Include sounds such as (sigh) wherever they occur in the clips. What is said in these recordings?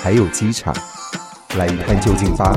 还有机场，来一探究竟吧。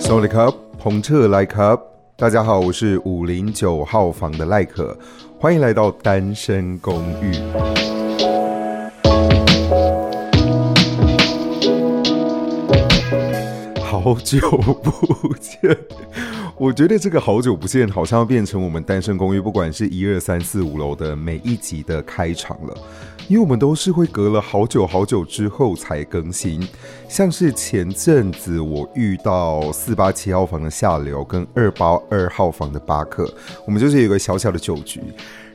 收礼客，捧车来客。大家好，我是五零九号房的赖可。欢迎来到单身公寓。好久不见，我觉得这个好久不见好像要变成我们单身公寓，不管是一二三四五楼的每一集的开场了，因为我们都是会隔了好久好久之后才更新。像是前阵子我遇到四八七号房的夏流跟二八二号房的巴克，我们就是有一个小小的酒局。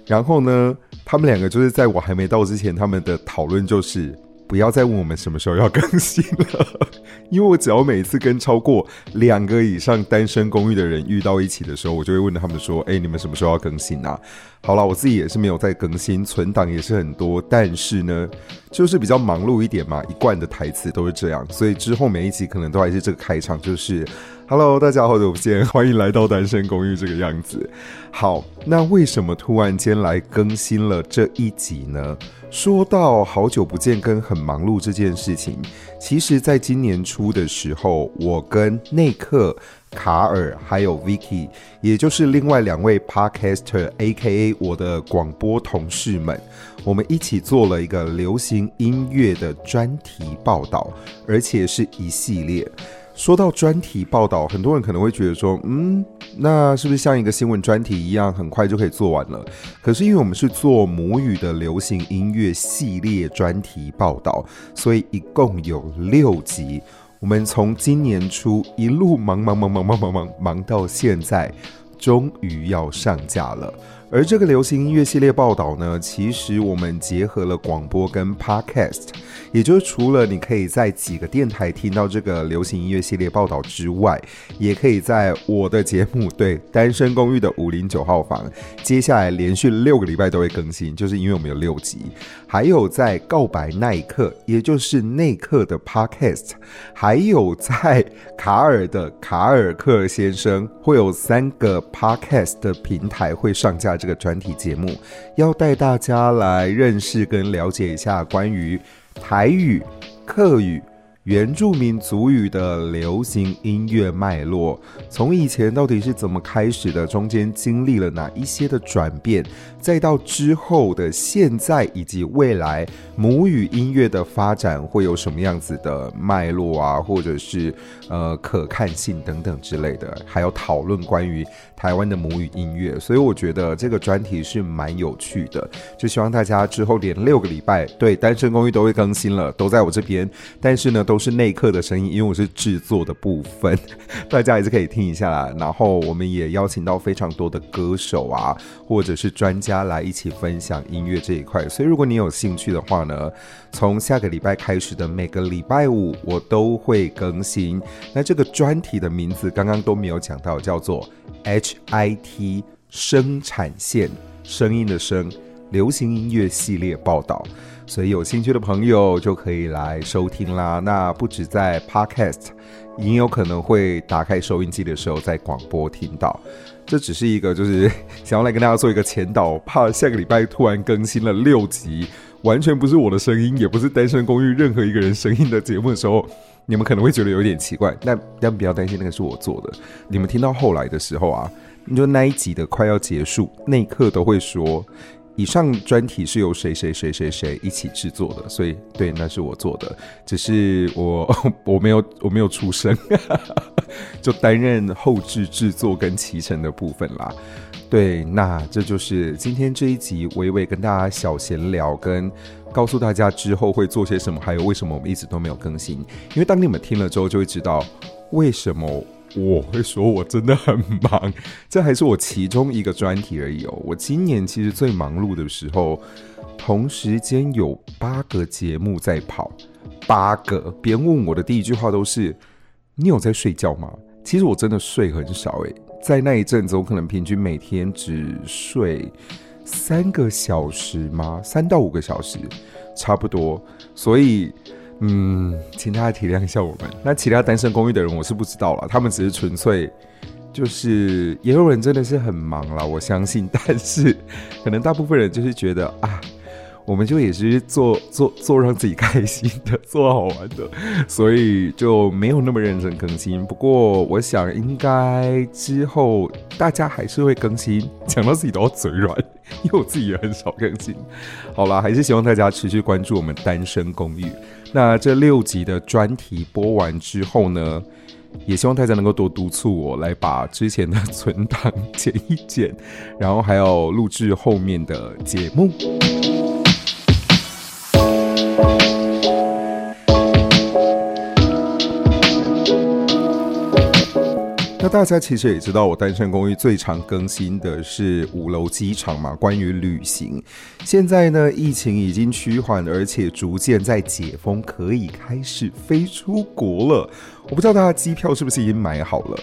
然后呢，他们两个就是在我还没到之前，他们的讨论就是不要再问我们什么时候要更新了，(laughs) 因为我只要每次跟超过两个以上单身公寓的人遇到一起的时候，我就会问他们说：“哎，你们什么时候要更新啊？”好了，我自己也是没有在更新，存档也是很多，但是呢，就是比较忙碌一点嘛，一贯的台词都是这样，所以之后每一集可能都还是这个开场，就是。Hello，大家好久不见，(laughs) 欢迎来到单身公寓这个样子。好，那为什么突然间来更新了这一集呢？说到好久不见跟很忙碌这件事情，其实在今年初的时候，我跟内克、卡尔还有 Vicky，也就是另外两位 Podcaster，AKA 我的广播同事们，我们一起做了一个流行音乐的专题报道，而且是一系列。说到专题报道，很多人可能会觉得说，嗯，那是不是像一个新闻专题一样，很快就可以做完了？可是因为我们是做母语的流行音乐系列专题报道，所以一共有六集。我们从今年初一路忙忙忙忙忙忙忙忙到现在，终于要上架了。而这个流行音乐系列报道呢，其实我们结合了广播跟 podcast，也就是除了你可以在几个电台听到这个流行音乐系列报道之外，也可以在我的节目，对，单身公寓的五零九号房，接下来连续六个礼拜都会更新，就是因为我们有六集，还有在告白那一刻，也就是内克的 podcast，还有在卡尔的卡尔克先生，会有三个 podcast 的平台会上架。这个专题节目要带大家来认识跟了解一下关于台语、客语。原住民族语的流行音乐脉络，从以前到底是怎么开始的？中间经历了哪一些的转变？再到之后的现在以及未来，母语音乐的发展会有什么样子的脉络啊？或者是呃可看性等等之类的，还有讨论关于台湾的母语音乐。所以我觉得这个专题是蛮有趣的，就希望大家之后连六个礼拜对单身公寓都会更新了，都在我这边。但是呢，都。都是内刻的声音，因为我是制作的部分，(laughs) 大家还是可以听一下啦。然后我们也邀请到非常多的歌手啊，或者是专家来一起分享音乐这一块。所以如果你有兴趣的话呢，从下个礼拜开始的每个礼拜五我都会更新。那这个专题的名字刚刚都没有讲到，叫做 HIT 生产线，声音的声，流行音乐系列报道。所以有兴趣的朋友就可以来收听啦。那不止在 Podcast，也有可能会打开收音机的时候在广播听到。这只是一个，就是 (laughs) 想要来跟大家做一个前导，怕下个礼拜突然更新了六集，完全不是我的声音，也不是单身公寓任何一个人声音的节目的时候，你们可能会觉得有点奇怪。但但不要担心，那个是我做的。你们听到后来的时候啊，你就那一集的快要结束，那一刻都会说。以上专题是由谁谁谁谁谁一起制作的，所以对，那是我做的，只是我 (laughs) 我没有我没有出声，(laughs) 就担任后制制作跟骑乘的部分啦。对，那这就是今天这一集，微微跟大家小闲聊，跟告诉大家之后会做些什么，还有为什么我们一直都没有更新。因为当你们听了之后，就会知道为什么。我会说，我真的很忙，这还是我其中一个专题而已哦。我今年其实最忙碌的时候，同时间有八个节目在跑，八个。别人问我的第一句话都是：“你有在睡觉吗？”其实我真的睡很少诶，在那一阵子，我可能平均每天只睡三个小时吗？三到五个小时，差不多。所以。嗯，请大家体谅一下我们。那其他单身公寓的人，我是不知道了。他们只是纯粹，就是也有人真的是很忙了，我相信。但是，可能大部分人就是觉得啊。我们就也是做做做让自己开心的，做好玩的，(laughs) 所以就没有那么认真更新。不过我想应该之后大家还是会更新，讲到自己都要嘴软，因为我自己也很少更新。好啦，还是希望大家持续关注我们单身公寓。那这六集的专题播完之后呢，也希望大家能够多督促我来把之前的存档剪一剪，然后还有录制后面的节目。那大家其实也知道，我单身公寓最常更新的是五楼机场嘛，关于旅行。现在呢，疫情已经趋缓，而且逐渐在解封，可以开始飞出国了。我不知道大家机票是不是已经买好了？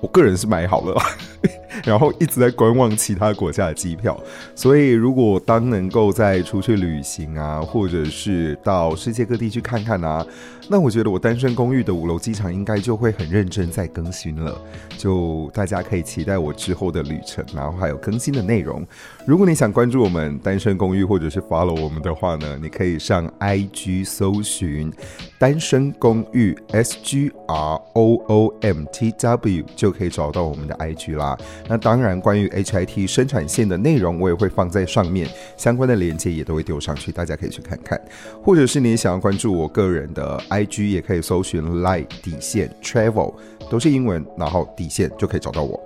我个人是买好了，(laughs) 然后一直在观望其他国家的机票。所以，如果当能够再出去旅行啊，或者是到世界各地去看看啊，那我觉得我单身公寓的五楼机场应该就会很认真在更新了。就大家可以期待我之后的旅程，然后还有更新的内容。如果你想关注我们单身公寓，或者是 follow 我们的话呢，你可以上 IG 搜寻单身公寓 S G R O O M T W 就。就可以找到我们的 IG 啦。那当然，关于 HIT 生产线的内容，我也会放在上面，相关的链接也都会丢上去，大家可以去看看。或者是你想要关注我个人的 IG，也可以搜寻 Line 底线 Travel，都是英文，然后底线就可以找到我。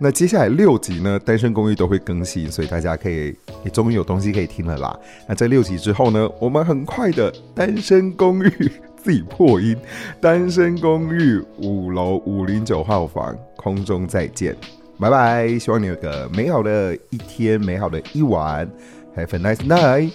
那接下来六集呢，单身公寓都会更新，所以大家可以，也终于有东西可以听了啦。那在六集之后呢，我们很快的单身公寓。自己破音，单身公寓五楼五零九号房。空中再见，拜拜！希望你有个美好的一天，美好的一晚。have a nice night。